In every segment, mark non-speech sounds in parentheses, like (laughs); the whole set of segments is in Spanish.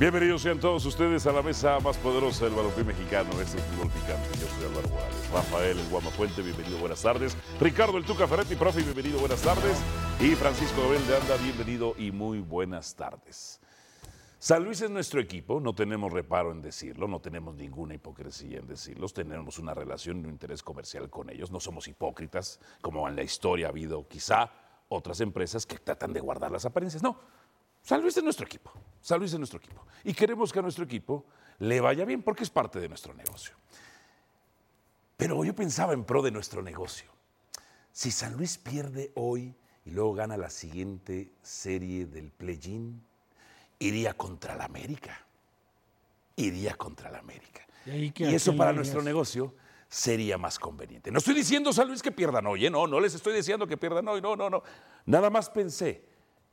Bienvenidos sean todos ustedes a la mesa más poderosa del balompié mexicano, este es Fútbol Picante. Yo soy Álvaro Morales. Rafael El Guamapuente, bienvenido, buenas tardes. Ricardo El Tuca Ferretti, profe, bienvenido, buenas tardes. Y Francisco Dobel de Anda, bienvenido y muy buenas tardes. San Luis es nuestro equipo, no tenemos reparo en decirlo, no tenemos ninguna hipocresía en decirlo, tenemos una relación y un interés comercial con ellos, no somos hipócritas, como en la historia ha habido quizá otras empresas que tratan de guardar las apariencias. No, San Luis es nuestro equipo, San Luis es nuestro equipo. Y queremos que a nuestro equipo le vaya bien porque es parte de nuestro negocio. Pero yo pensaba en pro de nuestro negocio. Si San Luis pierde hoy y luego gana la siguiente serie del play-in, iría contra la América. Iría contra la América. Y, y eso para nuestro negocio sería más conveniente. No estoy diciendo, San Luis, que pierdan hoy, ¿eh? no, no les estoy diciendo que pierdan hoy, no, no, no. Nada más pensé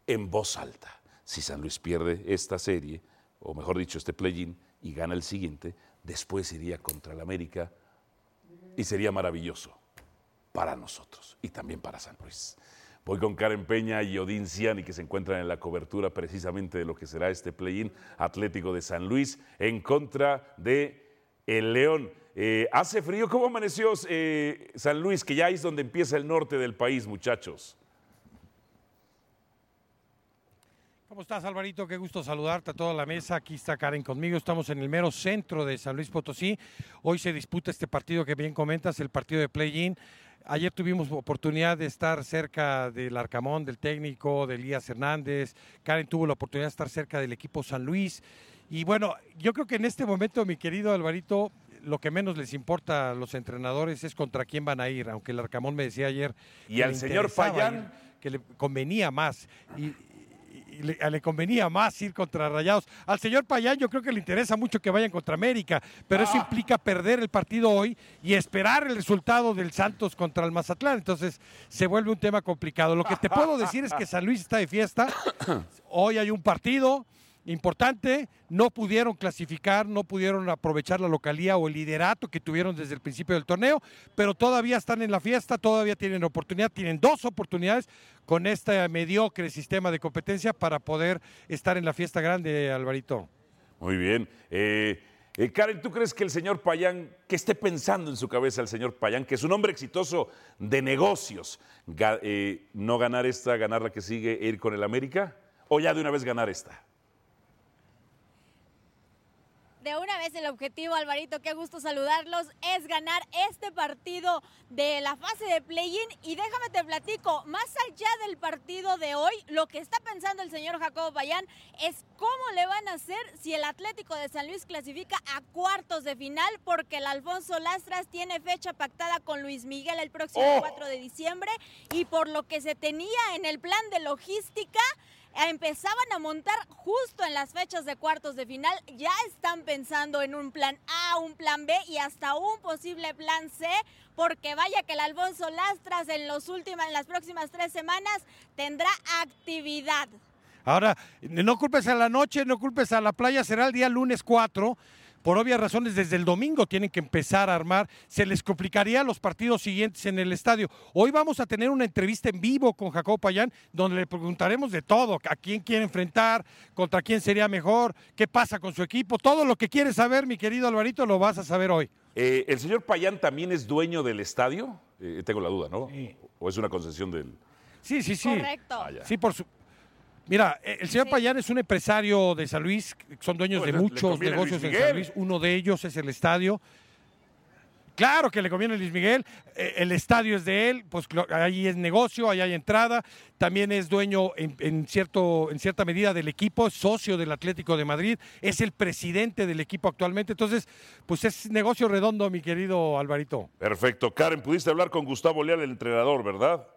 en voz alta. Si San Luis pierde esta serie, o mejor dicho, este play-in, y gana el siguiente, después iría contra la América y sería maravilloso para nosotros y también para San Luis. Voy con Karen Peña y Odín Ciani, que se encuentran en la cobertura precisamente de lo que será este play-in Atlético de San Luis en contra de el León. Eh, hace frío, ¿cómo amaneció eh, San Luis? Que ya es donde empieza el norte del país, muchachos. ¿Cómo estás, Alvarito? Qué gusto saludarte a toda la mesa. Aquí está Karen conmigo. Estamos en el mero centro de San Luis Potosí. Hoy se disputa este partido que bien comentas, el partido de play-in. Ayer tuvimos oportunidad de estar cerca del Arcamón, del técnico, de Elías Hernández. Karen tuvo la oportunidad de estar cerca del equipo San Luis. Y bueno, yo creo que en este momento, mi querido Alvarito, lo que menos les importa a los entrenadores es contra quién van a ir, aunque el Arcamón me decía ayer. Y al señor Payán. Ir, que le convenía más. Y, le, le, convenía más ir contra Rayados. Al señor Payán yo creo que le interesa mucho que vayan contra América, pero eso implica perder el partido hoy y esperar el resultado del Santos contra el Mazatlán. Entonces se vuelve un tema complicado. Lo que te puedo decir es que San Luis está de fiesta. (coughs) Hoy hay un partido importante, no pudieron clasificar, no pudieron aprovechar la localía o el liderato que tuvieron desde el principio del torneo, pero todavía están en la fiesta, todavía tienen oportunidad, tienen dos oportunidades con este mediocre sistema de competencia para poder estar en la fiesta grande, Alvarito. Muy bien. Eh, eh, Karen, ¿tú crees que el señor Payán, que esté pensando en su cabeza el señor Payán, que es un hombre exitoso de negocios, eh, no ganar esta, ganar la que sigue, e ir con el América? ¿O ya de una vez ganar esta? De una vez el objetivo, Alvarito, qué gusto saludarlos, es ganar este partido de la fase de play-in. Y déjame te platico, más allá del partido de hoy, lo que está pensando el señor Jacobo Bayán es cómo le van a hacer si el Atlético de San Luis clasifica a cuartos de final, porque el Alfonso Lastras tiene fecha pactada con Luis Miguel el próximo oh. 4 de diciembre. Y por lo que se tenía en el plan de logística, empezaban a montar justo en las fechas de cuartos de final, ya están pensando en un plan A, un plan B y hasta un posible plan C, porque vaya que el Alfonso Lastras en, los últimas, en las próximas tres semanas tendrá actividad. Ahora, no culpes a la noche, no culpes a la playa, será el día lunes 4 por obvias razones desde el domingo tienen que empezar a armar, se les complicaría los partidos siguientes en el estadio. Hoy vamos a tener una entrevista en vivo con Jacob Payán, donde le preguntaremos de todo, a quién quiere enfrentar, contra quién sería mejor, qué pasa con su equipo, todo lo que quieres saber, mi querido Alvarito, lo vas a saber hoy. Eh, ¿El señor Payán también es dueño del estadio? Eh, tengo la duda, ¿no? Sí. ¿O es una concesión del...? Sí, sí, sí. Correcto. Ah, sí, por su, Mira, el señor sí. Payán es un empresario de San Luis, son dueños Pues de muchos negocios en San. Luis. Uno de ellos es el estadio. Claro que le conviene a Luis Miguel. Eh, El estadio es de él, pues ahí es negocio, ahí hay entrada. También es dueño en, en cierto, en cierta medida del equipo, es socio del Atlético de Madrid, es el presidente del equipo actualmente. Entonces, pues es negocio redondo, mi querido Alvarito. Perfecto. Karen, pudiste hablar con Gustavo Leal, el entrenador, ¿verdad?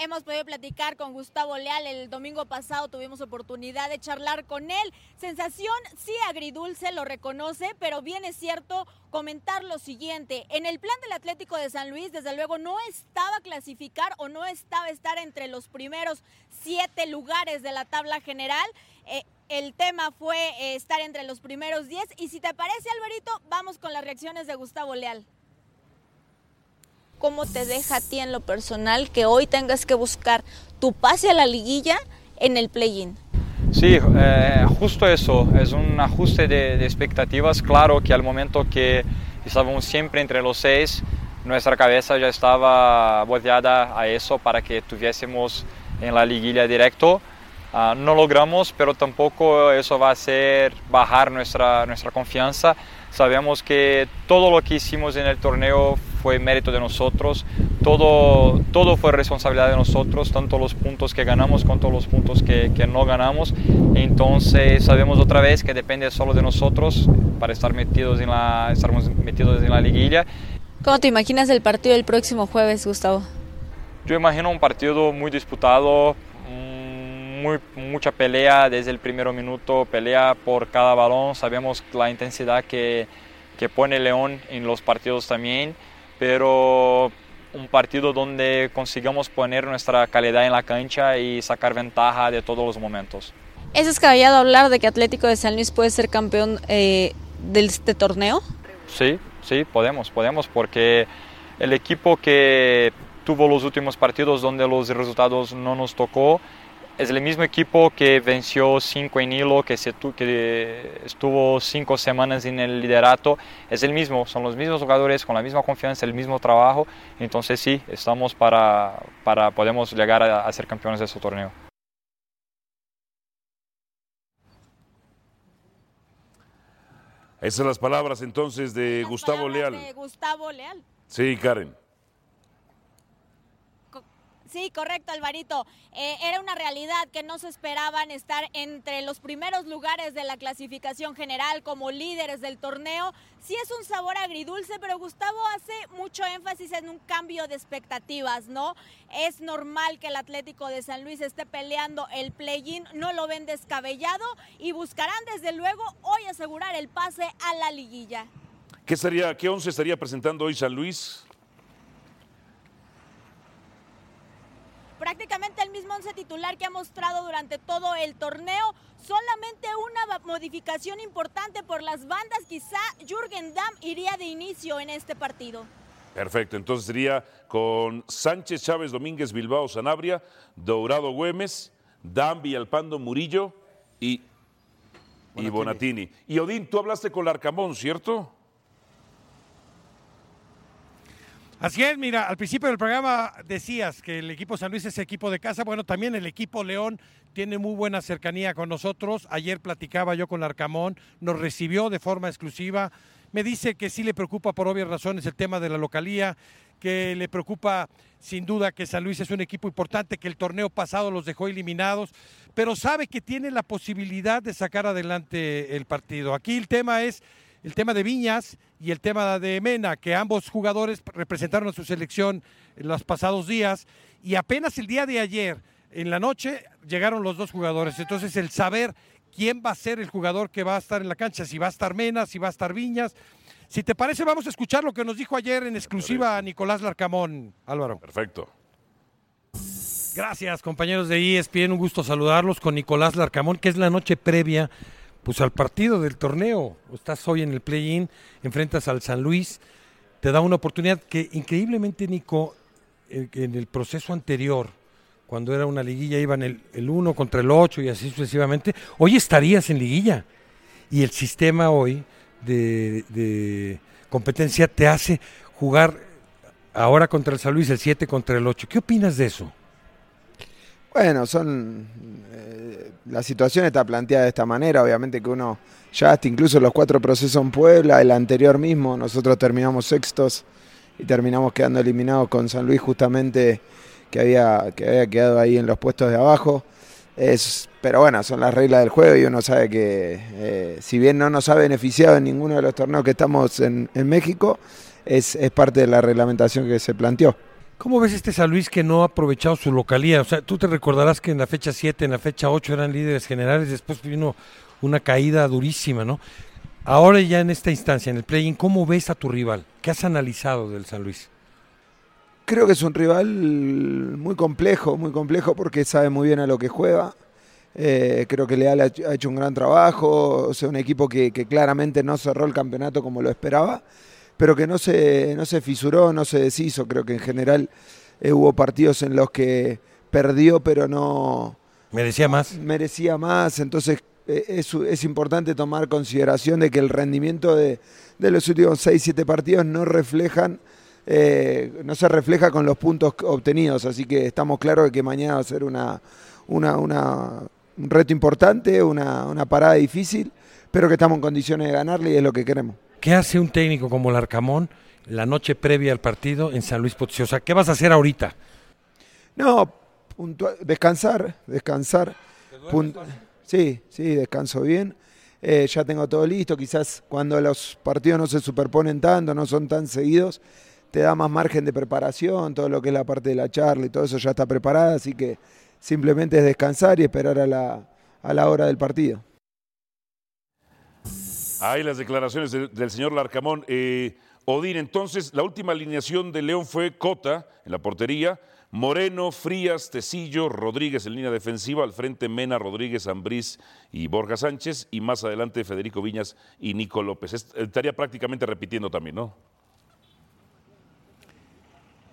Hemos podido platicar con Gustavo Leal el domingo pasado, tuvimos oportunidad de charlar con él. Sensación sí agridulce, lo reconoce, pero bien es cierto comentar lo siguiente. En el plan del Atlético de San Luis, desde luego, no estaba clasificar o no estaba estar entre los primeros siete lugares de la tabla general. Eh, el tema fue eh, estar entre los primeros diez. Y si te parece, Alvarito, vamos con las reacciones de Gustavo Leal. ¿Cómo te deja a ti en lo personal que hoy tengas que buscar tu pase a la liguilla en el play-in? Sí, eh, justo eso, es un ajuste de, de, expectativas. Claro que al momento que estábamos siempre entre los seis, nuestra cabeza ya estaba volteada a eso para que tuviésemos en la liguilla directo. Uh, no logramos, pero tampoco eso va a hacer bajar nuestra, nuestra confianza. Sabemos que todo lo que hicimos en el torneo fue mérito de nosotros, todo, todo fue responsabilidad de nosotros, tanto los puntos que ganamos como los puntos que, que no ganamos. Entonces sabemos otra vez que depende solo de nosotros para estar metidos en la, estar metidos en la liguilla. ¿Cómo te imaginas el partido del próximo jueves, Gustavo? Yo imagino un partido muy disputado, muy, mucha pelea desde el primer minuto, pelea por cada balón, sabemos la intensidad que, que pone León en los partidos también, pero un partido donde consigamos poner nuestra calidad en la cancha y sacar ventaja de todos los momentos. ¿Es descabellado hablar de que Atlético de San Luis puede ser campeón eh, de este torneo? Sí, sí, podemos, podemos, porque el equipo que tuvo los últimos partidos donde los resultados no nos tocó, es el mismo equipo que venció cinco en hilo, que, se que estuvo cinco semanas en el liderato. Es el mismo, son los mismos jugadores con la misma confianza, el mismo trabajo. Entonces sí, estamos para, para podemos llegar a, a ser campeones de este torneo. Esas son las palabras entonces de Las Gustavo Leal. de Gustavo Leal. Sí, Karen. Sí, correcto, Alvarito. Eh, era una realidad que no se esperaban estar entre los primeros lugares de la clasificación general como líderes del torneo. Sí es un sabor agridulce, pero Gustavo hace mucho énfasis en un cambio de expectativas, ¿no? Es normal que el Atlético de San Luis esté peleando el play-in, no lo ven descabellado y buscarán desde luego hoy asegurar el pase a la liguilla. ¿Qué, sería, qué once estaría presentando hoy San Luis? Prácticamente el mismo once titular que ha mostrado durante todo el torneo. Solamente una modificación importante por las bandas. Quizá Jürgen Damm iría de inicio en este partido. Perfecto, entonces sería con Sánchez, Chávez, Domínguez, Bilbao, Sanabria, Dourado, Güemes, Dan, Villalpando, Murillo y, Bonatini. y Bonatini. Y Odín, tú hablaste con Larcamón, ¿cierto? Así es, mira, al principio del programa decías que el equipo San Luis es equipo de casa, bueno, también el equipo León tiene muy buena cercanía con nosotros. Ayer platicaba yo con Arcamón, nos recibió de forma exclusiva, me dice que sí le preocupa por obvias razones el tema de la localía, que le preocupa sin duda que San Luis es un equipo importante, que el torneo pasado los dejó eliminados, pero sabe que tiene la posibilidad de sacar adelante el partido. Aquí el tema es el tema de Viñas y el tema de Mena, que ambos jugadores representaron a su selección en los pasados días y apenas el día de ayer, en la noche, llegaron los dos jugadores. Entonces el saber quién va a ser el jugador que va a estar en la cancha, si va a estar Mena, si va a estar Viñas. Si te parece, vamos a escuchar lo que nos dijo ayer en exclusiva a Nicolás Larcamón, Álvaro. Perfecto. Gracias, compañeros de ESPN. Un gusto saludarlos con Nicolás Larcamón, que es la noche previa pues al partido del torneo. Estás hoy en el play-in, enfrentas al San Luis, te da una oportunidad que increíblemente, Nico, en, en el proceso anterior, cuando era una liguilla, iban el, el 1 contra el 8 y así sucesivamente, hoy estarías en liguilla. Y el sistema hoy de, de competencia te hace jugar ahora contra el San Luis, el 7 contra el 8. ¿Qué opinas de eso? Bueno, son. Eh, la situación está planteada de esta manera. Obviamente que uno ya hasta incluso los cuatro procesos en Puebla, el anterior mismo, nosotros terminamos sextos y terminamos quedando eliminados con San Luis, justamente que había, que había quedado ahí en los puestos de abajo. Es, pero bueno, son las reglas del juego y uno sabe que, eh, si bien no nos ha beneficiado en ninguno de los torneos que estamos en, en México, es, es parte de la reglamentación que se planteó. ¿Cómo ves este San Luis que no ha aprovechado su localía? O sea, tú te recordarás que en la fecha 7, en la fecha 8 eran líderes generales, después vino una caída durísima, ¿no? Ahora ya en esta instancia, en el play-in, ¿cómo ves a tu rival? ¿Qué has analizado del San Luis? Creo que es un rival muy complejo, muy complejo porque sabe muy bien a lo que juega. Eh, creo que Leal ha hecho un gran trabajo, o sea, un equipo que, que, claramente no cerró el campeonato como lo esperaba, pero que no se, no se fisuró, no se deshizo. Creo que en general eh, hubo partidos en los que perdió, pero no... Merecía más. Merecía más, entonces eh, es, es, importante tomar consideración de que el rendimiento de, de los últimos 6-7 partidos no reflejan... Eh, no se refleja con los puntos obtenidos, así que estamos claros de que mañana va a ser una, una, una un reto importante, una, una parada difícil, pero que estamos en condiciones de ganarle y es lo que queremos. ¿Qué hace un técnico como el Arcamón la noche previa al partido en San Luis Potosí? O sea, ¿qué vas a hacer ahorita? No, descansar, descansar. Sí, sí, descanso bien. Eh, ya tengo todo listo. Quizás cuando los partidos no se superponen tanto, no son tan seguidos, te da más margen de preparación. Todo lo que es la parte de la charla y todo eso ya está preparada. Así que simplemente es descansar y esperar a la, a la hora del partido. Hay las declaraciones de, del señor Larcamón. Eh, Odín, entonces, la última alineación de León fue Cota en la portería, Moreno, Frías, Tecillo, Rodríguez en línea defensiva, al frente Mena, Rodríguez, Ambriz y Borja Sánchez, y más adelante Federico Viñas y Nico López. Estaría prácticamente repitiendo también, ¿no?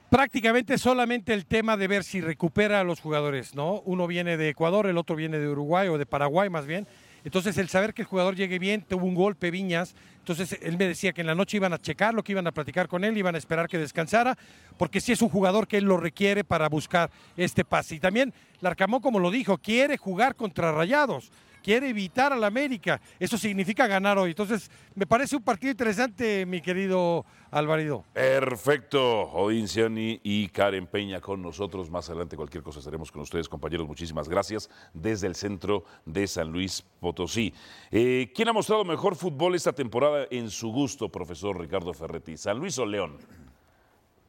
prácticamente solamente el tema de ver si recupera a los jugadores, ¿no? Uno viene de Ecuador, el otro viene de Uruguay o de Paraguay más bien. Entonces, el saber que el jugador llegue bien, tuvo un golpe Viñas. Entonces, él me decía que en la noche iban a checarlo, que iban a platicar con él, iban a esperar que descansara, porque sí es un jugador que él lo requiere para buscar este pase. Y también Larcamón, como lo dijo, quiere jugar contra Rayados quiere evitar al América. Eso significa ganar hoy. Entonces, me parece un partido interesante, mi querido Alvarido. Perfecto. Odín Ciani y Karen Peña con nosotros. Más adelante, cualquier cosa estaremos con ustedes, compañeros. Muchísimas gracias desde el centro de San Luis Potosí. Eh, ¿Quién ha mostrado mejor fútbol esta temporada en su gusto, profesor Ricardo Ferretti? ¿San Luis o León?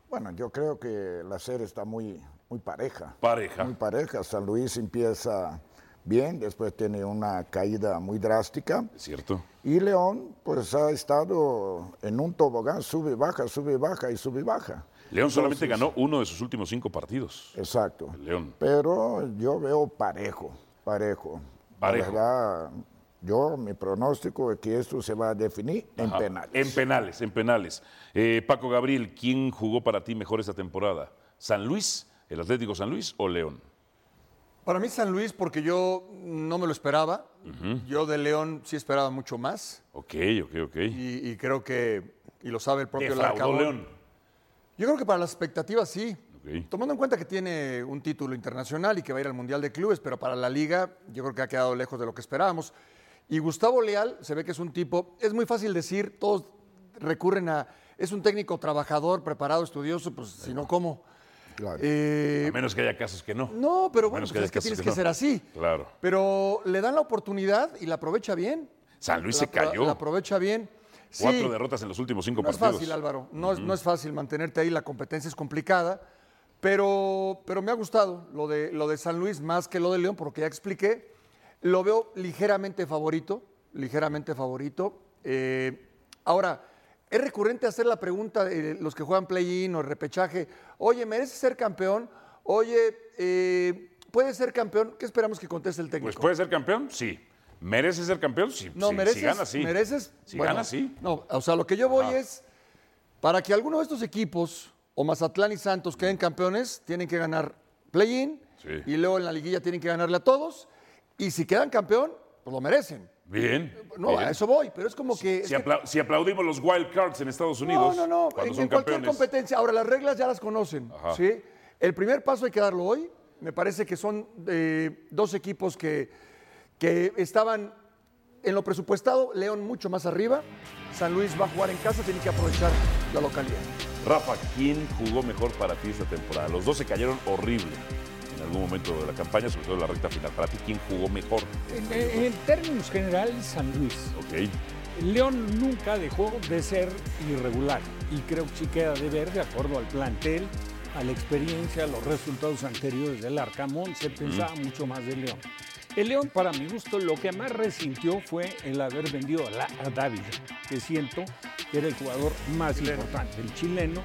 Bueno, yo creo que la serie está muy, muy pareja. Pareja. Muy pareja. San Luis empieza bien, después tiene una caída muy drástica. Es cierto. Y León, pues ha estado en un tobogán, sube, baja, sube, baja y sube, baja. León solamente ganó uno de sus últimos cinco partidos. Exacto. León. Pero yo veo parejo, parejo. Parejo. La verdad, yo, mi pronóstico es que esto se va a definir en penales. En penales, en penales. Eh, Paco Gabriel, ¿quién jugó para ti mejor esta temporada? ¿San Luis, el Atlético San Luis o León? Para mí San Luis, porque yo no me lo esperaba. Yo de León sí esperaba mucho más. Ok, ok, ok. Y, y creo que, y lo sabe el propio Larcamón. León. Yo creo que para las expectativas sí. Ok. Tomando en cuenta que tiene un título internacional y que va a ir al Mundial de Clubes, pero para la liga yo creo que ha quedado lejos de lo que esperábamos. Y Gustavo Leal se ve que es un tipo, es muy fácil decir, todos recurren a, es un técnico trabajador, preparado, estudioso, pues si no, ¿cómo? Claro. Eh, A menos que haya casos que no. no, pero bueno, pues que es que tienes que ser así. Claro. Pero le dan la oportunidad y la aprovecha bien. San Luis La se cayó. La aprovecha bien. Sí, Cuatro derrotas en los últimos cinco no es partidos. fácil, Álvaro. No, es, no es fácil mantenerte ahí. La competencia es complicada. Pero, pero me ha gustado lo de, lo de San Luis más que lo de León, porque ya expliqué. Lo veo ligeramente favorito. Ligeramente favorito. Eh, ahora, es recurrente hacer la pregunta de los que juegan play-in o repechaje. Oye, ¿merece ser campeón? Oye, eh, ¿puede ser campeón? ¿Qué esperamos que conteste el técnico? Pues puede ser campeón, sí. ¿Merece ser campeón? Sí. No, sí. mereces. Si gana, sí. Mereces. Si bueno, gana, sí. No, o sea, lo que yo voy Ajá. es. Para que alguno de estos equipos, o Mazatlán y Santos, queden campeones, tienen que ganar play-in. Sí. Y luego en la liguilla tienen que ganarle a todos. Y si quedan campeón, pues lo merecen. Bien. No, bien. a eso voy. Pero es como que. Si, que- apla- si aplaudimos los wild cards en Estados Unidos, no, no, no. En, cualquier campeones. competencia. Ahora, las reglas ya las conocen. Ajá. ¿sí? El primer paso hay que darlo hoy. Me parece que son eh, dos equipos que, que estaban en lo presupuestado. León mucho más arriba. San Luis va a jugar en casa, tiene que aprovechar la localidad. Rafa, ¿quién jugó mejor para ti esta temporada? Los dos se cayeron horrible algún momento de la campaña, sobre todo en la recta final. Para ti, ¿quién jugó mejor? En, en términos generales, San Luis. Ok. León nunca dejó de ser irregular y creo que sí queda de ver, de acuerdo al plantel, a la experiencia, a los resultados anteriores del Arcamón, se pensaba mucho más de León. El León, para mi gusto, lo que más resintió fue el haber vendido a, la- a Dávila, que siento que era el jugador más importante, el chileno,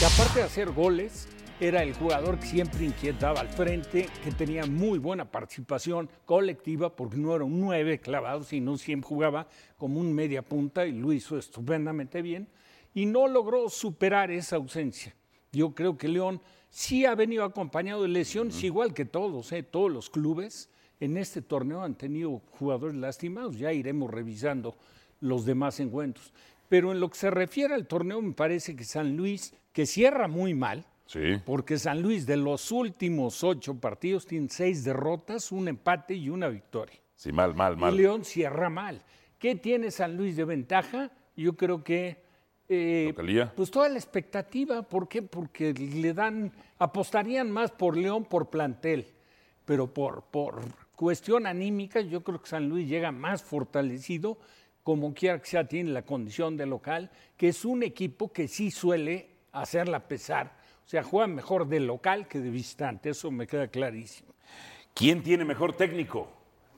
que aparte de hacer goles, era el jugador que siempre inquietaba al frente, que tenía muy buena participación colectiva, porque no era un nueve clavado, sino siempre jugaba como un media punta y lo hizo estupendamente bien, y no logró superar esa ausencia. Yo creo que León sí ha venido acompañado de lesiones, igual que todos, ¿eh? todos los clubes en este torneo han tenido jugadores lastimados, ya iremos revisando los demás encuentros. Pero en lo que se refiere al torneo, me parece que San Luis, que cierra muy mal, Sí. porque San Luis de los últimos ocho partidos tiene seis derrotas, un empate y una victoria. Sí, mal, mal, Y mal. León cierra mal. ¿Qué tiene San Luis de ventaja? Yo creo que eh, Localía. pues toda la expectativa, ¿por qué? Porque le dan, apostarían más por León por plantel, pero por, por cuestión anímica, yo creo que San Luis llega más fortalecido, como quiera que sea, tiene la condición de local, que es un equipo que sí suele hacerla pesar. O sea, juega mejor de local que de visitante, eso me queda clarísimo. ¿Quién tiene mejor técnico?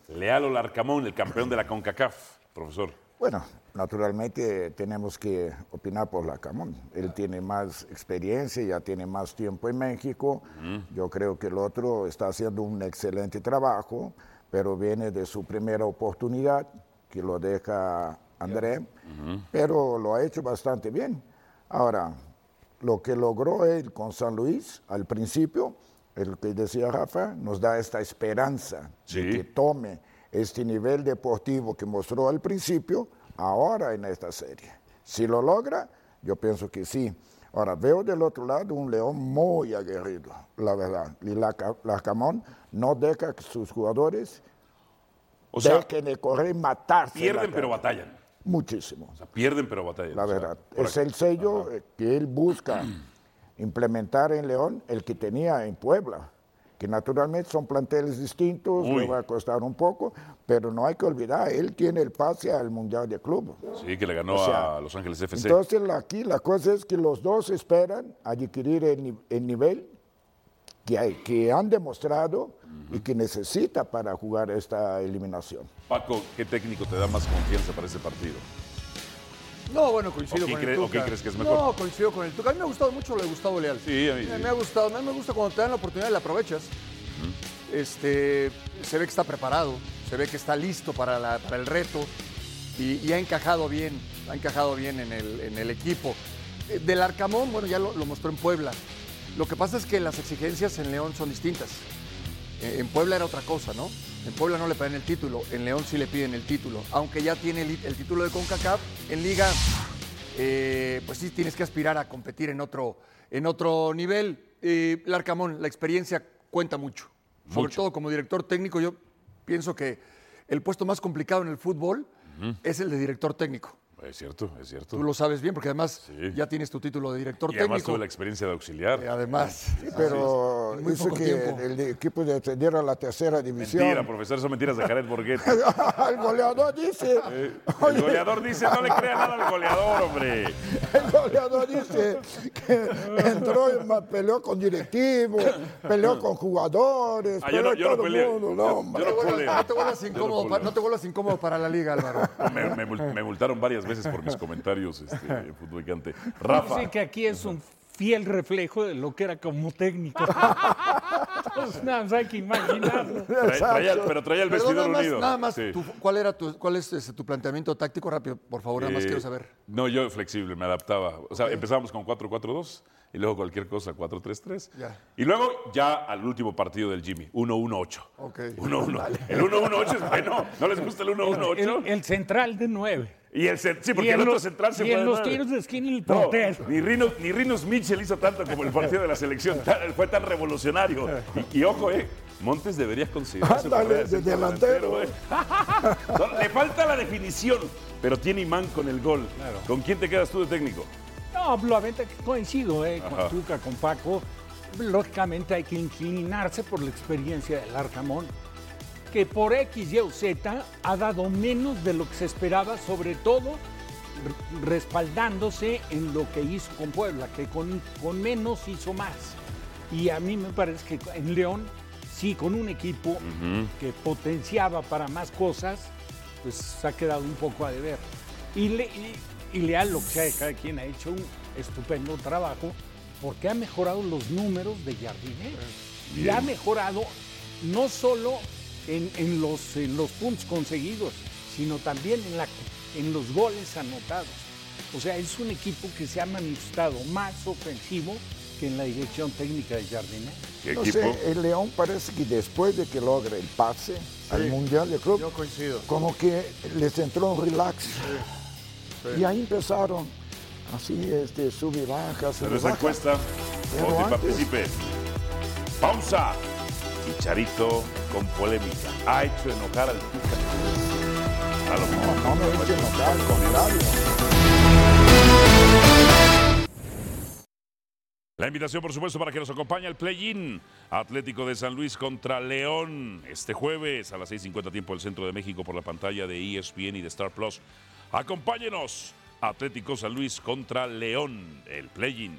Leal o Larcamón, el campeón de la CONCACAF, profesor. Bueno, naturalmente tenemos que opinar por la Camón. Él tiene más experiencia, ya tiene más tiempo en México. Yo creo que el otro está haciendo un excelente trabajo, pero viene de su primera oportunidad, que lo deja André, pero lo ha hecho bastante bien. Ahora, lo que logró él con San Luis al principio, el que decía Rafa, nos da esta esperanza Sí. de que tome este nivel deportivo que mostró al principio, ahora en esta serie. Si lo logra, yo pienso que sí. Ahora, veo del otro lado un León muy aguerrido, la verdad. Y la, Camón no deja que sus jugadores O sea, dejen de correr y matarse. pierden pero batallan. Muchísimo. O sea, pierden pero batallan. La O sea, verdad. Es el sello eh, que él busca (clears throat) implementar en León, el que tenía en Puebla, que naturalmente son planteles distintos, Uy. le va a costar un poco, pero no hay que olvidar, él tiene el pase al Mundial de Club. Sí, que le ganó O sea, a Los Ángeles FC. Entonces aquí la cosa es que los dos esperan adquirir el nivel que, hay, que han demostrado y que necesita para jugar esta eliminación. Paco, ¿qué técnico te da más confianza para ese partido? No, bueno, coincido ¿O con el o Tuca. quién crees que es mejor? No, coincido con el Tuca. A mí me ha gustado mucho lo de Gustavo Leal. Sí, a mí Me, sí. me ha gustado. A mí me gusta cuando te dan la oportunidad y la aprovechas. Este, se ve que está preparado, se ve que está listo para, la- para el reto y, y ha encajado bien, ha encajado bien en el, en el equipo. Eh, Del Arcamón, bueno, ya lo, lo mostró en Puebla. Lo que pasa es que las exigencias en León son distintas. Eh, En Puebla era otra cosa, ¿no? En Puebla no le piden el título, en León sí le piden el título. Aunque ya tiene el, el título de CONCACAF, en Liga, eh, pues sí tienes que aspirar a competir en otro, en otro nivel. Eh, Larcamón, la experiencia cuenta mucho. Sobre todo como director técnico, yo pienso que el puesto más complicado en el fútbol es el de director técnico. Es cierto, es cierto. Tú lo sabes bien porque además Sí. ya tienes tu título de director y además técnico. tuve la experiencia de auxiliar. Eh, Además, Pero poco que tiempo. el equipo descendiera a la tercera división. Mentira, profesor, son mentiras de Jared Borghetti. (laughs) el goleador dice, Eh, el goleador dice, no le crea nada al goleador, hombre. el goleador dice que entró y peleó con directivos, peleó con jugadores, Ah, yo peleó no- yo no todo el peleé. mundo, no, yo hombre. no no te vuelvas- incómodo, pa- puleo. no te vuelvas incómodo para la liga, Álvaro. Me, me me multaron varias veces por mis (laughs) comentarios este, (laughs) fútbol picante. Rafa, Dice que aquí es un fiel reflejo de lo que era como técnico. (laughs) Entonces, nada más hay que imaginarlo. trae- traía- pero traía el Pero vestidor nada más, unido. nada más Sí. tu- ¿cuál, era tu, ¿cuál es ese, tu planteamiento táctico rápido? Por favor, nada más Eh, quiero saber. No, yo flexible, me adaptaba. O sea, empezábamos con 4-4-2 y luego cualquier cosa 4-3-3. Ya. Y luego ya al último partido del Jimmy, 1-1-8. Ok. 1-1. El 1-1-8 es bueno. ¿No les gusta el 1-1-8? El, el central de nueve. Y el cen- sí, porque el otro los- central se y fue en los tiros de esquina el No, portero. ni, Rino, ni Rinos Mitchell hizo tanto como el partido de la selección. (laughs) Tan- fue tan revolucionario. Y, y ojo, eh, Montes debería considerarse Ándale, de centro delantero. eh. (laughs) Le falta la definición, pero tiene imán con el gol. ¿Con quién te quedas tú de técnico? No, lo que coincido eh, con Tuca, con Paco. Lógicamente hay que inclinarse por la experiencia del Arcamón, que por X, Y o Z ha dado menos de lo que se esperaba, sobre todo respaldándose en lo que hizo con Puebla, que con, con menos hizo más. Y a mí me parece que en León, sí, con un equipo que potenciaba para más cosas, pues se ha quedado un poco a deber. Y, le- y- y Leal, lo que sea de cada quien, ha hecho un estupendo trabajo porque ha mejorado los números de Jardine. Y ha mejorado no solo en, en los, en los puntos conseguidos, sino también en, la, en los goles anotados. O sea, es un equipo que se ha manifestado más ofensivo que en la dirección técnica de Jardine. ¿Qué No equipo? sé, el León parece que después de que logra el pase al Mundial de Club, Yo coincido. como que les entró un relax. Y ahí empezaron así, este, sube y baja, sube Pero y esa baja. encuesta, Pero antes- participe. Pausa. Chicharito con polémica. Ha hecho enojar al Tuca. A lo mejor. No, no me echen enojar, al contrario. La invitación, por supuesto, para que nos acompañe al play-in. Atlético de San Luis contra León este jueves a las 6.50 tiempo del Centro de México por la pantalla de ESPN y de Star Plus. Acompáñenos. Atlético San Luis contra León, el play-in.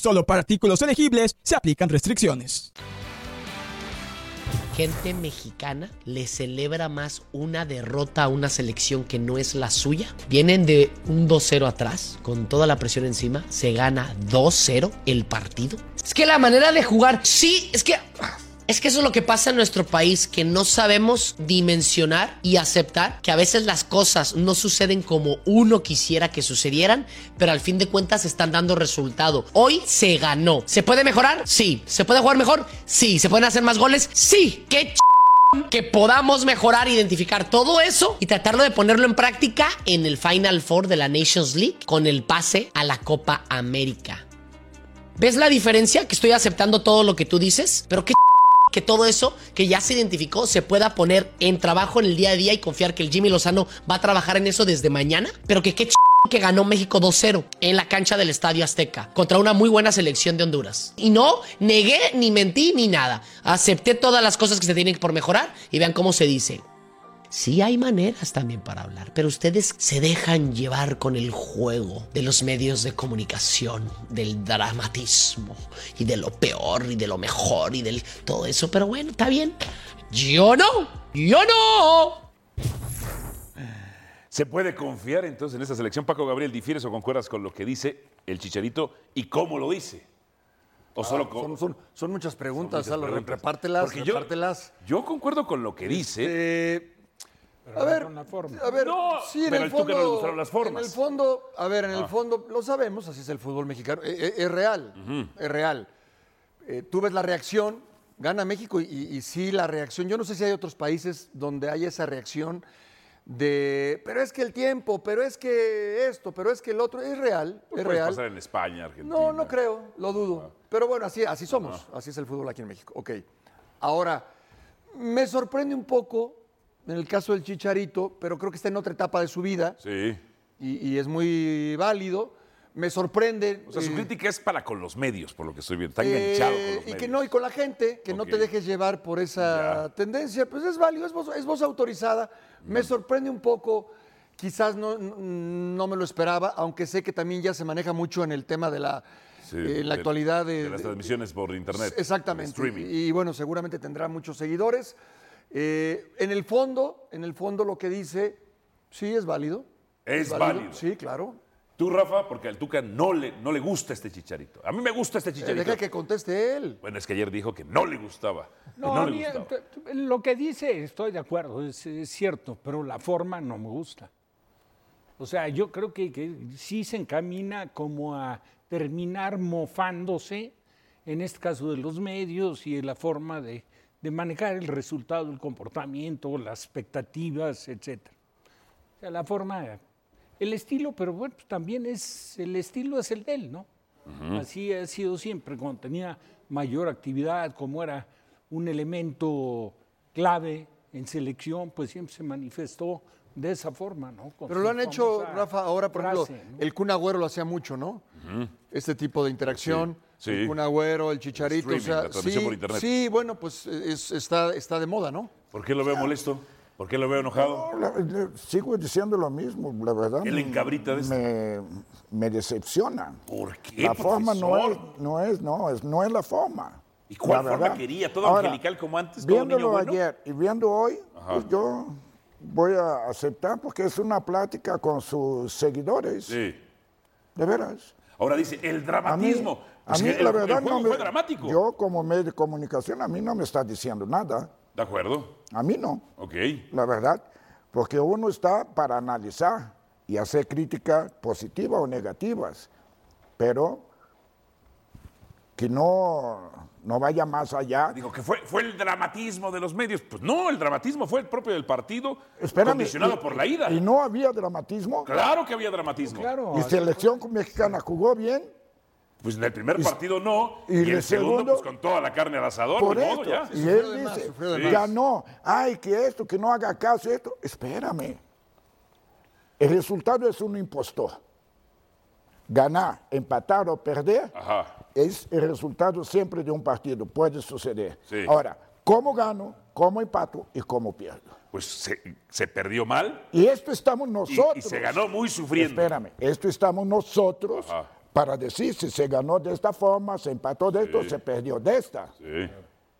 Solo para artículos elegibles se aplican restricciones. gente mexicana le celebra más una derrota a una selección que no es la suya. Vienen de un 2-0 atrás, con toda la presión encima, se gana 2-0 el partido. Es que la manera de jugar, sí, es que... Es que eso es lo que pasa en nuestro país, que no sabemos dimensionar y aceptar que a veces las cosas no suceden como uno quisiera que sucedieran, pero al fin de cuentas están dando resultado. Hoy se ganó. ¿Se puede mejorar? Sí. ¿Se puede jugar mejor? Sí. ¿Se pueden hacer más goles? Sí. ¡Qué ch... que podamos mejorar, identificar todo eso y tratarlo de ponerlo en práctica en el Final Four de la Nations League con el pase a la Copa América. ¿Ves la diferencia? Que estoy aceptando todo lo que tú dices, pero qué que todo eso que ya se identificó se pueda poner en trabajo en el día a día y confiar que el Jimmy Lozano va a trabajar en eso desde mañana, pero que qué ch que ganó México 2-0 en la cancha del Estadio Azteca contra una muy buena selección de Honduras. Y no negué, ni mentí, ni nada. Acepté todas las cosas que se tienen por mejorar y vean cómo se dice. Sí hay maneras también para hablar, pero ustedes se dejan llevar con el juego de los medios de comunicación, del dramatismo y de lo peor y de lo mejor y del todo eso. Pero bueno, está bien. Yo no, yo no. ¿Se puede confiar entonces en esta selección? Paco Gabriel, ¿difieres o concuerdas con lo que dice el Chicharito y cómo lo dice? ¿O solo con- Son, son- son muchas preguntas, Son muchas preguntas. repártelas, yo-. Yo concuerdo con lo que dice. Eh, Pero a ver, con la forma. a ver, No, sí, en pero el fondo, no le gustaron las formas. En el fondo, a ver, en el Ah. fondo, lo sabemos, así es el fútbol mexicano, eh, eh, es, real, es real. Eh, tú ves la reacción, gana México y, y sí la reacción, yo no sé si hay otros países donde hay esa reacción de, pero es que el tiempo, pero es que esto, pero es que el otro, es real, Pues es puede real. pasar en España, Argentina. No, no creo, lo dudo. Ah. Pero bueno, así, así somos, así es el fútbol aquí en México. Ok. Ahora, me sorprende un poco en el caso del Chicharito, pero creo que está en otra etapa de su vida Sí. y, y es muy válido. Me sorprende. O sea, su eh, crítica es para con los medios, por lo que estoy viendo. Está eh, enganchado con los y medios. que no, y con la gente, que no te dejes llevar por esa Ya. tendencia, pues es válido, es voz, es voz autorizada. Me sorprende un poco, quizás no, no me lo esperaba, aunque sé que también ya se maneja mucho en el tema de la, Sí, eh, en la de- actualidad de, de las transmisiones por internet. Exactamente. Streaming. Y, y bueno, seguramente tendrá muchos seguidores. Eh, en el fondo, en el fondo lo que dice, sí es válido. Es válido. Sí, claro. Tú, Rafa, porque al Tuca no le, no le gusta este chicharito. A mí me gusta este Eh, chicharito. Deja que conteste él. Bueno, es que ayer dijo que no le gustaba. No, no le mí, gustaba. lo que dice estoy de acuerdo, es, es cierto, pero la forma no me gusta. O sea, yo creo que, que sí se encamina como a terminar mofándose, en este caso de los medios y de la forma de, de manejar el resultado, el comportamiento, las expectativas, etc. O sea, la forma, el estilo, pero bueno, pues también es, el estilo es el de él, ¿no? Así ha sido siempre, cuando tenía mayor actividad, como era un elemento clave en selección, pues siempre se manifestó de esa forma, ¿no? Con Pero lo han hecho, Rafa, ahora, por ejemplo, el Kun Agüero lo hacía mucho, ¿no? Este tipo de interacción. Sí, sí. El Kun Agüero, el Chicharito. o sea, la transmisión sí, por internet. sí, bueno, pues es- está, está de moda, ¿no? ¿Por qué lo veo molesto? ¿Por qué lo veo enojado? No, la- la- sigo diciendo lo mismo, la verdad. ¿Qué le encabrita de esto? me, me decepciona. ¿Por qué, La forma no es, no es, no es, no es la forma. ¿Y cuál La forma verdad. quería? ¿Todo Ahora, angelical como antes? ¿Todo niño Viéndolo bueno? ayer y viendo hoy, Ajá. pues yo voy a aceptar porque es una plática con sus seguidores. Sí. De veras. Ahora dice, el A mí, dramatismo. a mí, el- la el verdad, juego no me, fue dramático. Yo, como medio de comunicación, a mí no me está diciendo nada. ¿De acuerdo? A mí no. Ok. la verdad, porque uno está para analizar y hacer críticas positivas o negativas, pero que no, no vaya más allá. Digo, que fue, fue el dramatismo de los medios. Pues no, el dramatismo fue el propio del partido, Espérame, condicionado y- por la ida. Y no había dramatismo. Claro que había dramatismo. Claro, Y selección mexicana jugó bien. Pues en el primer partido no, y y, el el segundo, segundo, pues con toda la carne al asador, Por modo, esto. ya. Y él dice, más. ganó. Ay, que esto, que no haga caso, esto. Espérame. El resultado es un impostor. Ganar, empatar o perder Ajá. Es el resultado siempre de un partido, puede suceder. Sí. Ahora, ¿cómo gano, cómo empato y cómo pierdo? Pues se, se perdió mal Y esto estamos y, nosotros. y se ganó muy sufriendo. Espérame, esto estamos nosotros Ajá. para decir si se ganó de esta forma, se empató de esto, se perdió de esta. Sí.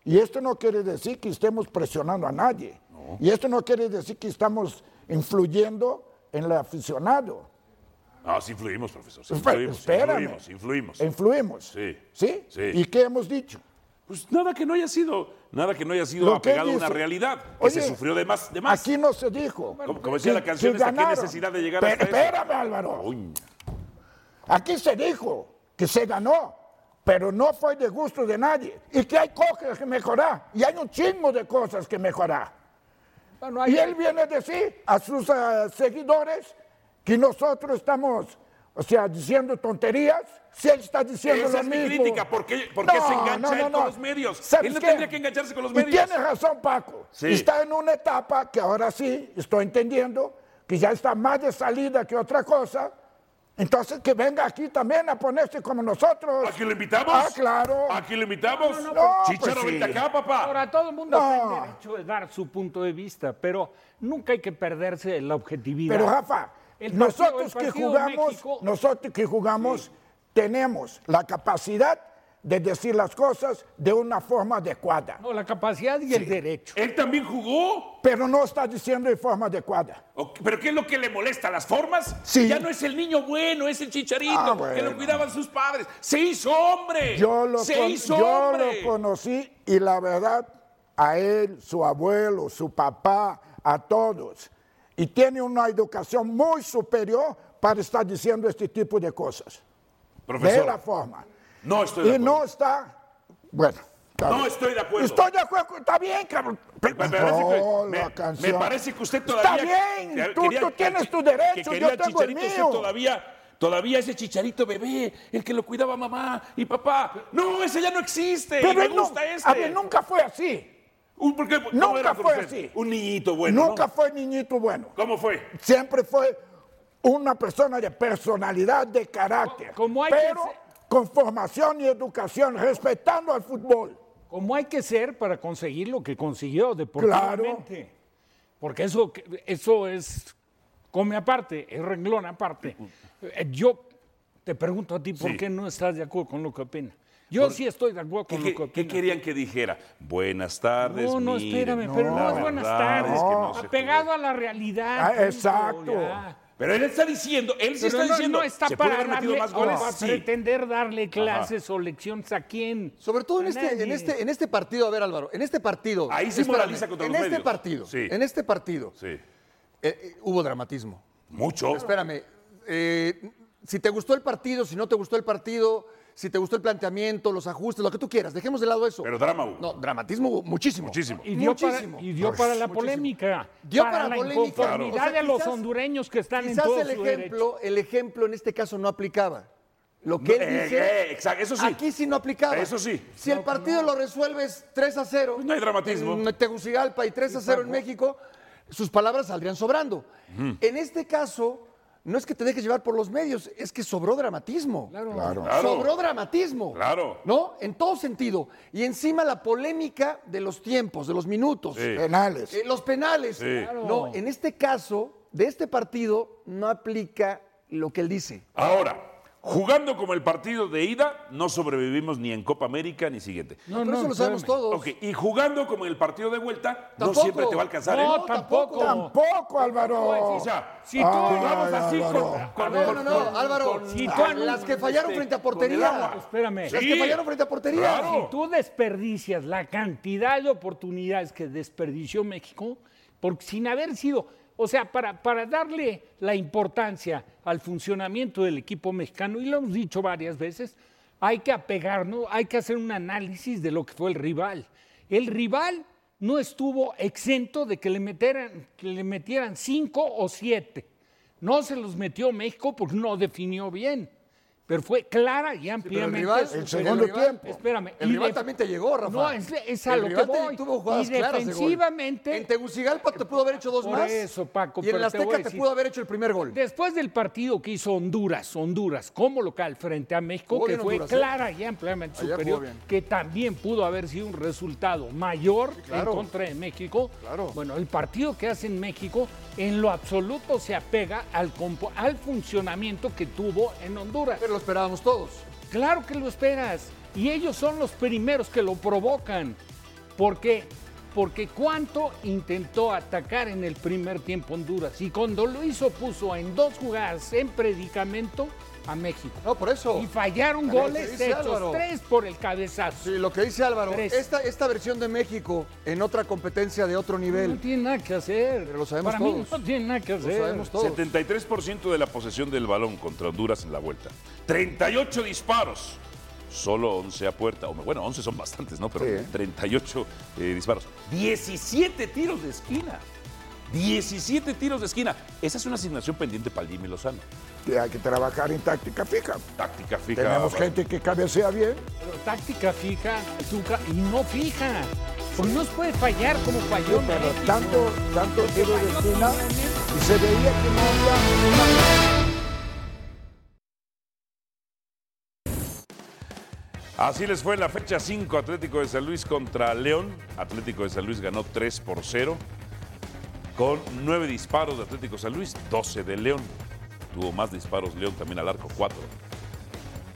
Y esto no quiere decir que estemos presionando a nadie. Y esto no quiere decir que estamos influyendo en el aficionado. No, sí influimos, profesor. Sí influimos, espérame. influimos, influimos. Influimos. Sí. ¿Sí? Sí. ¿Y qué hemos dicho? Pues nada que no haya sido, nada que no haya sido Lo apegado a una realidad, que Oye, se sufrió de más, de más. Aquí no se dijo. Como- como decía la canción que esta, ¿qué necesidad de llegar Pero hasta eso? Espérame, Álvaro. Aquí se dijo que se ganó, pero no fue de gusto de nadie. Y que hay cosas que mejorar. Y hay un chingo de cosas que mejorar. Bueno, hay- Y él viene a decir a sus eh, seguidores que nosotros estamos, o sea, diciendo tonterías. Si él está diciendo Esa lo es mi mismo. crítica. ¿Por qué, por qué No, se engancha no, no, él no. con los medios? ¿Sabes Él no qué? tendría que engancharse con los Y medios. tiene razón, Paco. Sí. Está en una etapa que ahora sí estoy entendiendo que ya está más de salida que otra cosa. Entonces que venga aquí también a ponerse como nosotros. ¿Aquí lo invitamos? Ah, claro. ¿Aquí lo invitamos? No, no, no, Chicharo, pues sí. vente acá, papá. Ahora, todo el mundo No. tiene derecho de dar su punto de vista, pero nunca hay que perderse de la objetividad. Pero Rafa, El partido- nosotros el que jugamos, México- nosotros que jugamos, tenemos la capacidad de decir las cosas de una forma adecuada. No, la capacidad y el derecho. Él también jugó. Pero no está diciendo de forma adecuada. ¿Pero qué es lo que le molesta? ¿Las formas? Sí. Ya no es el niño bueno, es el chicharito Ah, que lo cuidaban sus padres. Se hizo hombre. Yo lo, Se hizo yo hombre. lo conocí y la verdad, a él, su abuelo, su papá, a todos. Y tiene una educación muy superior para estar diciendo este tipo de cosas. Profesor, de la forma. no estoy de Y acuerdo. no está, bueno. está No bien. estoy de acuerdo. Estoy de acuerdo, está bien, cabrón. Me parece, que, me- me parece que usted todavía... Está bien, que- tú- quería- tú tienes que- tu derecho, yo tengo el mío. todavía, todavía ese chicharito bebé, el que lo cuidaba mamá y papá. No, ese ya no existe. y Pero me no- gusta este. a ver, nunca fue así. Un- ¿por qué? ¿Cómo Nunca fue usted? así. Un niñito bueno, Nunca ¿no? fue niñito bueno. ¿Cómo fue? Siempre fue una persona de personalidad, de carácter. Como hay que pero ser- con formación y educación, respetando al fútbol. Como hay que ser para conseguir lo que consiguió deportivamente. Porque eso, eso es come aparte, es renglón aparte. Eh, Yo te pregunto a ti, ¿por Sí. qué no estás de acuerdo con lo que opina? Yo sí estoy de acuerdo ¿Qué, con qué- lo que qué querían que dijera? Buenas tardes, No, no, mire, espérame, pero no es buenas tardes. es que no Apegado a la realidad. Ah, punto, exacto. ya. Pero él está diciendo, él sí está no, diciendo, no está ¿se puede para darle, más goles? o a Sí. pretender darle clases o lecciones a quién. Sobre todo en este, en, este, en este partido, a ver Álvaro, en este partido. Ahí se moraliza contra En los este medios. partido, Sí. en este partido, Sí. eh, eh, hubo dramatismo. Mucho. Espérame, eh, si te gustó el partido, si no te gustó el partido, si te gustó el planteamiento, los ajustes, lo que tú quieras, dejemos de lado eso. Pero drama hubo. No, dramatismo hubo muchísimo. Muchísimo. Y dio, para, Muchísimo. y dio para la polémica. Dio para, para la polémica. inconformidad Claro. O sea, de los hondureños que están en Quizás todo el su derecho. ejemplo, el ejemplo en este caso no aplicaba. Lo que él eh, dice, eh, exacto, eso sí. aquí sí no aplicaba. Eso sí. Si el partido lo resuelves 3 a 0, Pues no hay dramatismo. en Tegucigalpa y 3 a 0 en México, sus palabras saldrían sobrando. En este caso, no es que te dejes llevar por los medios, es que sobró dramatismo. Claro. Claro. Sobró dramatismo. Claro. ¿No? En todo sentido. Y encima la polémica de los tiempos, de los minutos. Sí. Penales. Eh, los penales. Sí. No, en este caso, de este partido, no aplica lo que él dice. Ahora, jugando como el partido de ida, no sobrevivimos ni en Copa América ni siguiente. No, no, eso lo sabemos espérame. todos. Ok, y jugando como en el partido de vuelta, no Tampoco. siempre te va a alcanzar. No, ¿eh? tampoco. Tampoco, Álvaro. O sea, Si tú Ay, así Álvaro. con- con- No, no, no, Álvaro. Si tú las que fallaron frente a portería. Espérame. Las Sí. que fallaron frente a portería. Claro. Si tú desperdicias la cantidad de oportunidades que desperdició México, porque sin haber sido, o sea, para, para darle la importancia al funcionamiento del equipo mexicano, y lo hemos dicho varias veces, hay que apegarnos, hay que hacer un análisis de lo que fue el rival. El rival no estuvo exento de que le que le metieran cinco o siete. No se los metió México porque no definió bien. Pero fue clara y Pero el ampliamente. rival, El el segundo rival- tiempo. Espérame. El rival de- también te llegó, Rafa. No, es, es a El lo que rival te- voy. tuvo jugadas y claras de defensivamente. En Tegucigalpa te pudo haber hecho dos Por más. eso, Paco, Y en el te Azteca te pudo haber hecho el primer gol. Después del partido que hizo Honduras, Honduras como local frente a México, Jugó que fue Honduras, ¿eh? clara y ampliamente superior, que también pudo haber sido un resultado mayor claro. en contra de México. Claro. Bueno, el partido que hace en México en lo absoluto se apega al, compo- al funcionamiento que tuvo en Honduras. Pero esperábamos todos. Claro que lo esperas. Y ellos son los primeros que lo provocan. ¿Por qué? Porque cuánto intentó atacar en el primer tiempo Honduras. Y cuando lo hizo puso en dos jugadas en predicamento a México. No, por eso. Y fallaron Lo goles hechos, Álvaro. tres por el cabezazo. Sí, lo que dice Álvaro, Tres. esta, esta versión de México en otra competencia de otro No nivel. tiene nada que hacer. Pero lo sabemos Para mí no tiene nada que Lo hacer. sabemos todos. 73% de la posesión del balón contra Honduras en la vuelta. 38 disparos. Solo 11 a puerta. Bueno, 11 son bastantes, ¿no? Pero Sí. 38 eh, disparos. 17 tiros de esquina. 17 tiros de esquina. Esa es una asignación pendiente para el Jimmy Lozano. Que hay que trabajar en táctica fija. Táctica fija. Tenemos gente que cabecea bien. Pero táctica fija Tuca, y no fija. Porque no se puede fallar como falló Pero México. tanto, tanto tiro de esquina y se veía que no había Así les fue en la fecha 5 Atlético de San Luis contra León. Atlético de San Luis ganó 3 por 0 con 9 disparos de Atlético de San Luis, 12 de León. Tuvo más disparos León también al arco, 4.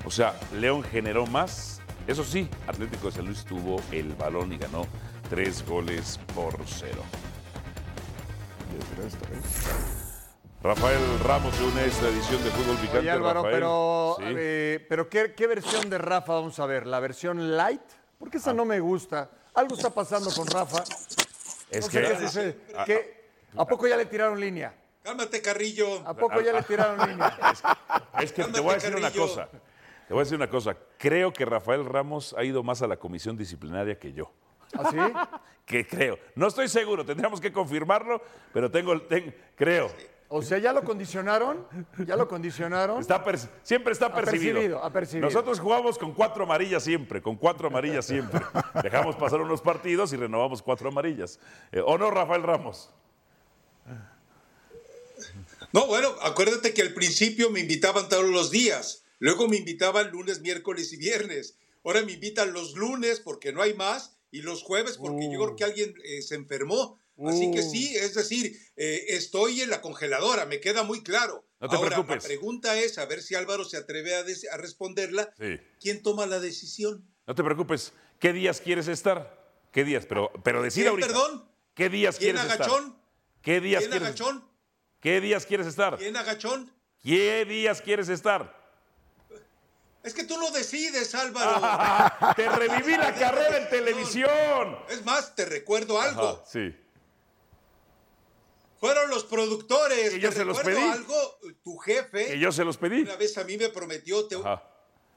O sea, León generó más. Eso sí, Atlético de San Luis tuvo el balón y ganó 3 goles por 0. Rafael Ramos se une a esta edición de Fútbol Picante. Oye, Álvaro, Rafael. pero, Sí. eh, pero ¿qué, qué versión de Rafa vamos a ver? ¿La versión light? Porque esa no me gusta. Algo está pasando con Rafa. Es No que sé qué sucede. ¿Qué? ¿A poco ya le tiraron línea? Cálmate, Carrillo. ¿A poco ya le tiraron línea? (laughs) Es que te voy a decir una cosa. Te voy a decir una cosa. Creo que Rafael Ramos ha ido más a la comisión disciplinaria que yo. ¿Así? (laughs) Que creo. No estoy seguro, tendríamos que confirmarlo, pero tengo, ten- creo. O sea, ¿ya lo condicionaron? ¿Ya lo condicionaron? Está siempre está percibido. Apercibido, apercibido. Nosotros jugamos con cuatro amarillas siempre, con cuatro amarillas siempre. Dejamos pasar unos partidos y renovamos cuatro amarillas. Eh, ¿O no, Rafael Ramos? No, bueno, acuérdate que al principio me invitaban todos los días. Luego me invitaban lunes, miércoles y viernes. Ahora me invitan los lunes porque no hay más y los jueves porque yo creo que alguien eh, se enfermó. Así que Uh. sí, es decir, eh, estoy en la congeladora, me queda muy claro. No te Ahora, preocupes. la pregunta es, a ver si Álvaro se atreve a, responderla. Sí. ¿Quién toma la decisión? No te preocupes. ¿Qué días quieres estar? ¿Qué días? Pero, pero decide ¿Quién, ahorita. perdón? ¿Qué días ¿Quién quieres agachón? estar? ¿Qué días ¿Quién quieres agachón? ¿Qué días quieres estar? ¿Quién, agachón? ¿Qué días quieres estar? Es que tú lo decides, Álvaro. (laughs) te reviví la carrera en televisión. Es más, te recuerdo algo. Ajá, sí. Fueron los productores. Que yo Te se los pedí. algo, tu jefe. Que yo se los pedí. Una vez a mí me prometió, te, Ajá.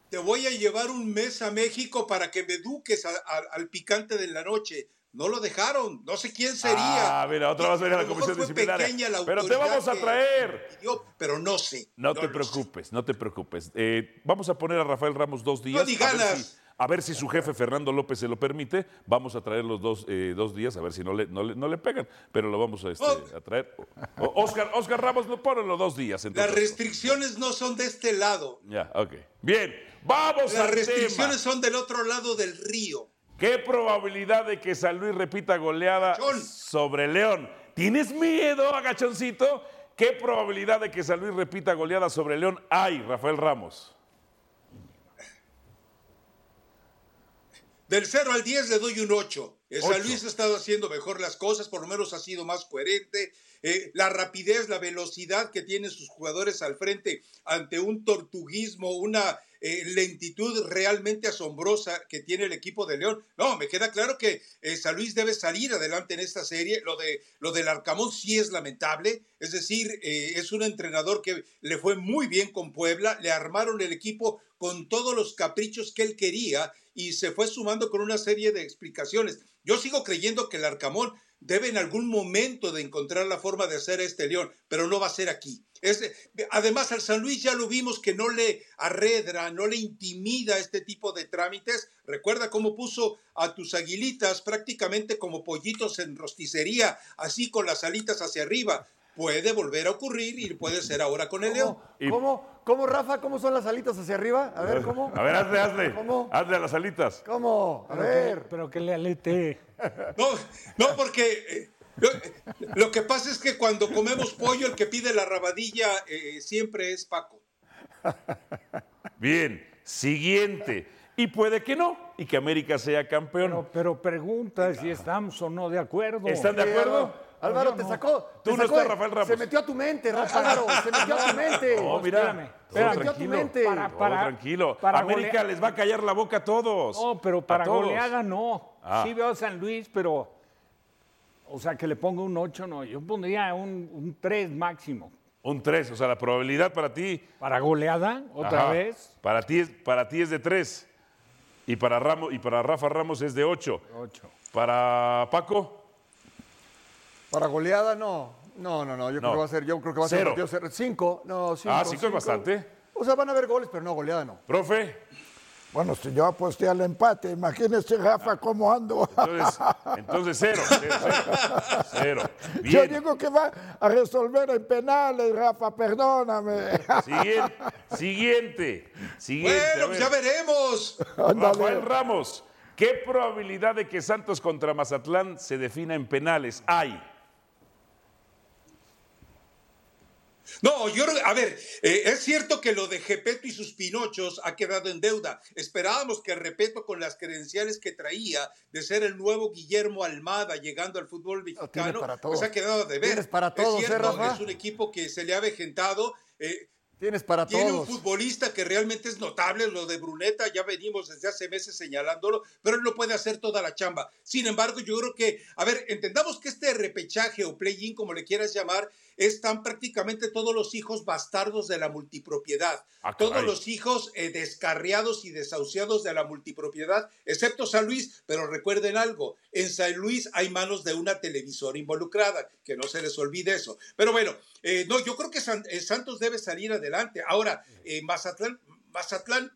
te voy a llevar un mes a México para que me eduques a- a- al picante de la noche. No lo dejaron, no sé quién sería. Ah, mira, otra vez venir a la lo comisión disciplinaria. la Pero te vamos a traer. pero no sé. No, No te lo preocupes, no te preocupes. Eh, vamos a poner a Rafael Ramos dos días. ni a, ver ganas. si, a ver si su jefe Fernando López se lo permite. Vamos a traer los dos, eh, dos días, a ver si no le, no le, no le pegan. Pero lo vamos a, este, Oh. a traer. O- Oscar, Oscar Ramos, no ponlo dos días. Las restricciones no son de este lado. Ya, ok. Bien, vamos Las restricciones tema. son del otro lado del río. ¿Qué probabilidad de que San Luis repita goleada Agachón. sobre León? ¿Tienes miedo, agachoncito? ¿Qué probabilidad de que San Luis repita goleada sobre León hay, Rafael Ramos? Del 0 al 10 le doy un 8. El San. Luis ha estado haciendo mejor las cosas, por lo menos ha sido más coherente. Eh, la rapidez, la velocidad que tienen sus jugadores al frente ante un tortuguismo, una eh, lentitud realmente asombrosa que tiene el equipo de León. No, me queda claro que eh, San Luis debe salir adelante en esta serie. Lo, de, lo del Arcamón sí es lamentable. Es decir, eh, es un entrenador que le fue muy bien con Puebla. Le armaron el equipo con todos los caprichos que él quería y se fue sumando con una serie de explicaciones. Yo sigo creyendo que el Arcamón debe en algún momento de encontrar la forma de hacer a este León, pero no va a ser aquí. Es, además, al San Luis ya lo vimos que no le arredra, no le intimida este tipo de trámites. Recuerda cómo puso a tus aguilitas prácticamente como pollitos en rosticería, así con las alitas hacia arriba. Puede volver a ocurrir y puede ser ahora con el León. ¿Cómo, ¿Cómo, Rafa? ¿Cómo son las alitas hacia arriba? A ver, ¿cómo? A ver, hazle, hazle. ¿Cómo? Hazle a las alitas. ¿Cómo? A Pero ver. que, pero que le alete. No, no, porque eh, lo, lo que pasa es que cuando comemos pollo, el que pide la rabadilla eh, siempre es Paco. Bien, siguiente. Y puede que no, y que América sea campeón. Pero, pero pregunta si estamos o no de acuerdo. ¿Están de acuerdo? Álvaro, te no. sacó. Tú te no sacó estás, Rafael Ramos. Se metió a tu mente, (laughs) Álvaro. Se metió a tu mente. No, mira. espérame. Se metió a tu tranquilo. mente. Para- Todo tranquilo. para América golea- les va a callar la boca a todos. No, pero para todos. goleada no. Ah. Sí veo a San Luis, pero. O sea, que le ponga un 8, no. Yo pondría un, un 3 máximo. Un 3, o sea, la probabilidad para ti. Para goleada, otra Ajá, vez. Para ti, es, para ti es de 3. Y para, Ramos, y para Rafa Ramos es de 8. 8. Para Paco, Para goleada, no. No, no, no. Yo No. creo que va a ser, yo creo que va a ser Cero. un partido cerrado. Cinco. No, cinco. Ah, cinco es bastante. O sea, van a haber goles, pero no, goleada no. profe. Bueno, si yo aposté al empate, imagínese, Rafa, cómo ando. Entonces, entonces cero, cero, cero. Cero. (laughs) Yo digo que va a resolver en penales, Rafa, perdóname. Siguiente. Siguiente. Bueno, ver. ya veremos. Rafael. Ramos, ¿qué probabilidad de que Santos contra Mazatlán se defina en penales hay? No, yo, a ver, eh, es cierto que lo de Gepeto y sus pinochos ha quedado en deuda. Esperábamos que Repeto, con las credenciales que traía de ser el nuevo Guillermo Almada llegando al fútbol mexicano, para pues ha quedado de ver. Tienes para todos, es ¿eh, cierto, es un equipo que se le ha vegetado. eh, Tienes para tiene todos. un futbolista que realmente es notable, lo de Bruneta, ya venimos desde hace meses señalándolo, pero él no puede hacer toda la chamba. Sin embargo, yo creo que, a ver, entendamos que este repechaje o play-in, como le quieras llamar, están prácticamente todos los hijos bastardos de la multipropiedad. Ah, todos los hijos eh, descarriados y desahuciados de la multipropiedad, excepto San Luis, pero recuerden algo, en San Luis hay manos de una televisora involucrada, que no se les olvide eso. Pero bueno, eh, no, yo creo que San- eh, Santos debe salir adelante. Ahora, eh, Mazatlán, Mazatlán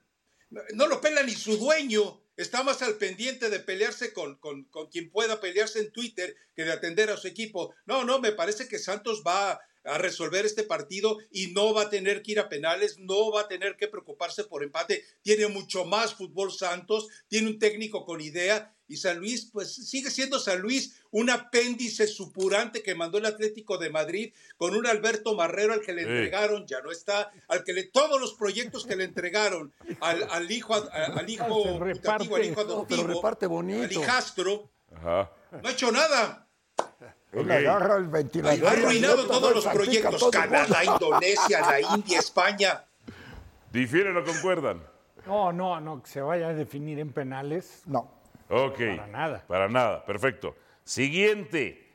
no lo pela ni su dueño. Está más al pendiente de pelearse con, con, con quien pueda pelearse en Twitter que de atender a su equipo. No, no, me parece que Santos va a resolver este partido y no va a tener que ir a penales, no va a tener que preocuparse por empate. Tiene mucho más fútbol Santos, tiene un técnico con idea y San Luis, pues sigue siendo San Luis un apéndice supurante que mandó el Atlético de Madrid con un Alberto Marrero al que le Sí. entregaron, ya no está, al que le, todos los proyectos que le entregaron al, al hijo, al hijo reparte. putativo, al hijo No, pero adoptivo, reparte al bonito. hijastro, Ajá. no ha hecho nada. Él agarra el ventilador. Ha arruinado todos los proyectos. todo. Canadá, (laughs) Indonesia, la India, España. ¿Difieren o concuerdan? No, no, no, que se vaya a definir en penales. No. Ok. Para nada. Para nada, perfecto. Siguiente.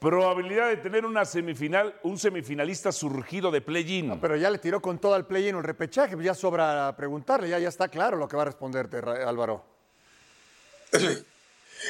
Probabilidad de tener una semifinal, un semifinalista surgido de play-in. Pero ya le tiró con todo al play-in el repechaje, pues ya sobra preguntarle, ya, ya está claro lo que va a responderte, Álvaro. (clears throat)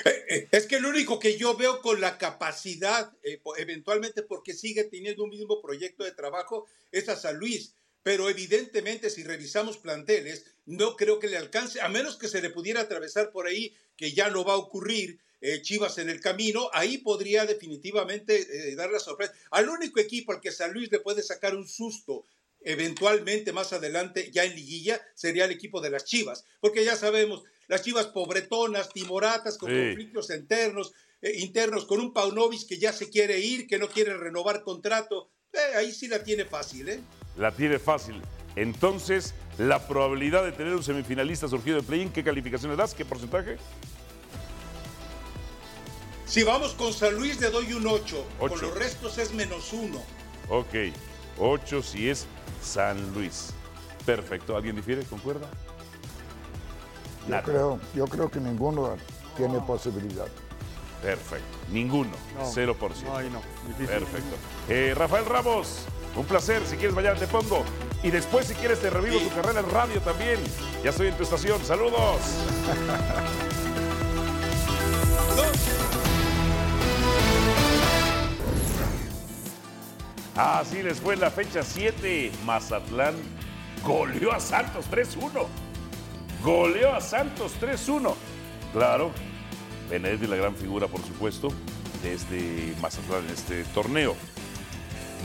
Eh, Es que lo único que yo veo con la capacidad, eh, eventualmente porque sigue teniendo un mismo proyecto de trabajo, es a San Luis. Pero evidentemente, si revisamos planteles, no creo que le alcance, a menos que se le pudiera atravesar por ahí, que ya no va a ocurrir, eh, Chivas en el camino, ahí podría definitivamente eh, dar la sorpresa. Al único equipo al que San Luis le puede sacar un susto eventualmente más adelante, ya en liguilla, sería el equipo de las Chivas, porque ya sabemos, las Chivas pobretonas, timoratas, con Sí. conflictos internos, eh, internos, con un Paunovic que ya se quiere ir, que no quiere renovar contrato, eh, ahí sí la tiene fácil, ¿eh? La tiene fácil. Entonces, la probabilidad de tener un semifinalista surgido de play-in, ¿qué calificación le das? ¿Qué porcentaje? Si vamos con San Luis, le doy un 8, Ocho. con los restos es menos 1. Ok. 8 si es San Luis. Perfecto. ¿Alguien difiere? ¿Concuerda? Yo creo, yo creo que ninguno tiene posibilidad. Perfecto. Ninguno. No. 0%. No, ahí no. Difícil. Perfecto. Eh, Rafael Ramos, un placer. Si quieres, mañana te pongo. Y después, si quieres, te revivo tu carrera en radio también. Ya estoy en tu estación. Saludos. (laughs) Así les fue en la fecha 7. Mazatlán goleó a Santos 3-1. Goleó a Santos 3-1. Claro, Benedetti la gran figura, por supuesto, de este Mazatlán en este torneo.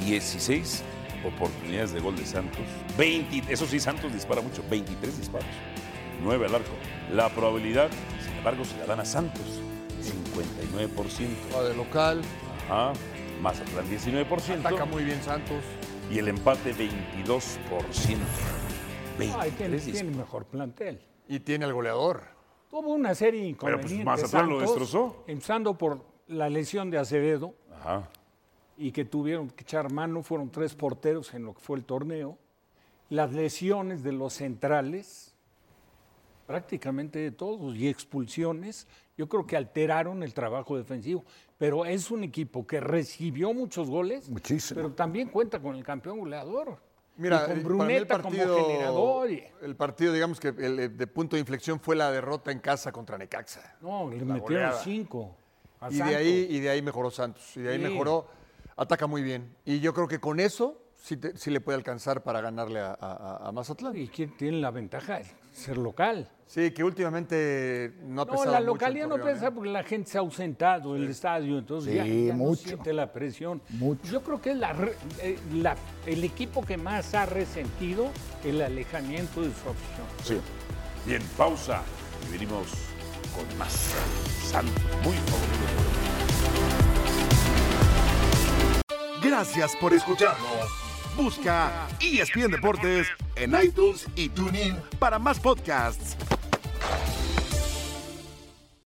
16 oportunidades de gol de Santos. 20, eso sí, Santos dispara mucho. 23 disparos. 9 al arco. La probabilidad, sin embargo, se la dan a Santos. 59%. Va de local, Ajá. Mazatlán 19%. ataca muy bien Santos. Y el empate 22%. 23 Ay, tiene, tiene mejor plantel. Y tiene al goleador. Tuvo una serie de Pero, pues, inconvenientes. Mazatlán lo Santos, destrozó. Empezando por la lesión de Acevedo Ajá. y que tuvieron que echar mano, fueron tres porteros en lo que fue el torneo. Las lesiones de los centrales, prácticamente de todos, y expulsiones, yo creo que alteraron el trabajo defensivo. Pero es un equipo que recibió muchos goles, Muchísimo. pero también cuenta con el campeón goleador. Mira, y con eh, el Bruneta partido, como generador. el partido, digamos que el eh, de punto de inflexión fue la derrota en casa contra Necaxa. no, le metieron goleada. cinco. a Y de, ahí, y de ahí mejoró Santos. Y de ahí Sí. mejoró, ataca muy bien. Y yo creo que con eso sí, te- sí le puede alcanzar para ganarle a, a- a Mazatlán. ¿Y quién tiene la ventaja? Ser local. Sí, que últimamente no ha No, la mucho localidad no pesa ¿eh? porque la gente se ha ausentado del estadio, entonces ya, Sí, ya no mucho. siente la presión. Mucho. Yo creo que es la eh, la- el equipo que más ha resentido el alejamiento de su afición. Sí. Bien, pausa. Y venimos con más. Santos, muy favorito. Gracias por escucharnos. Busca ESPN Deportes en iTunes y TuneIn para más podcasts.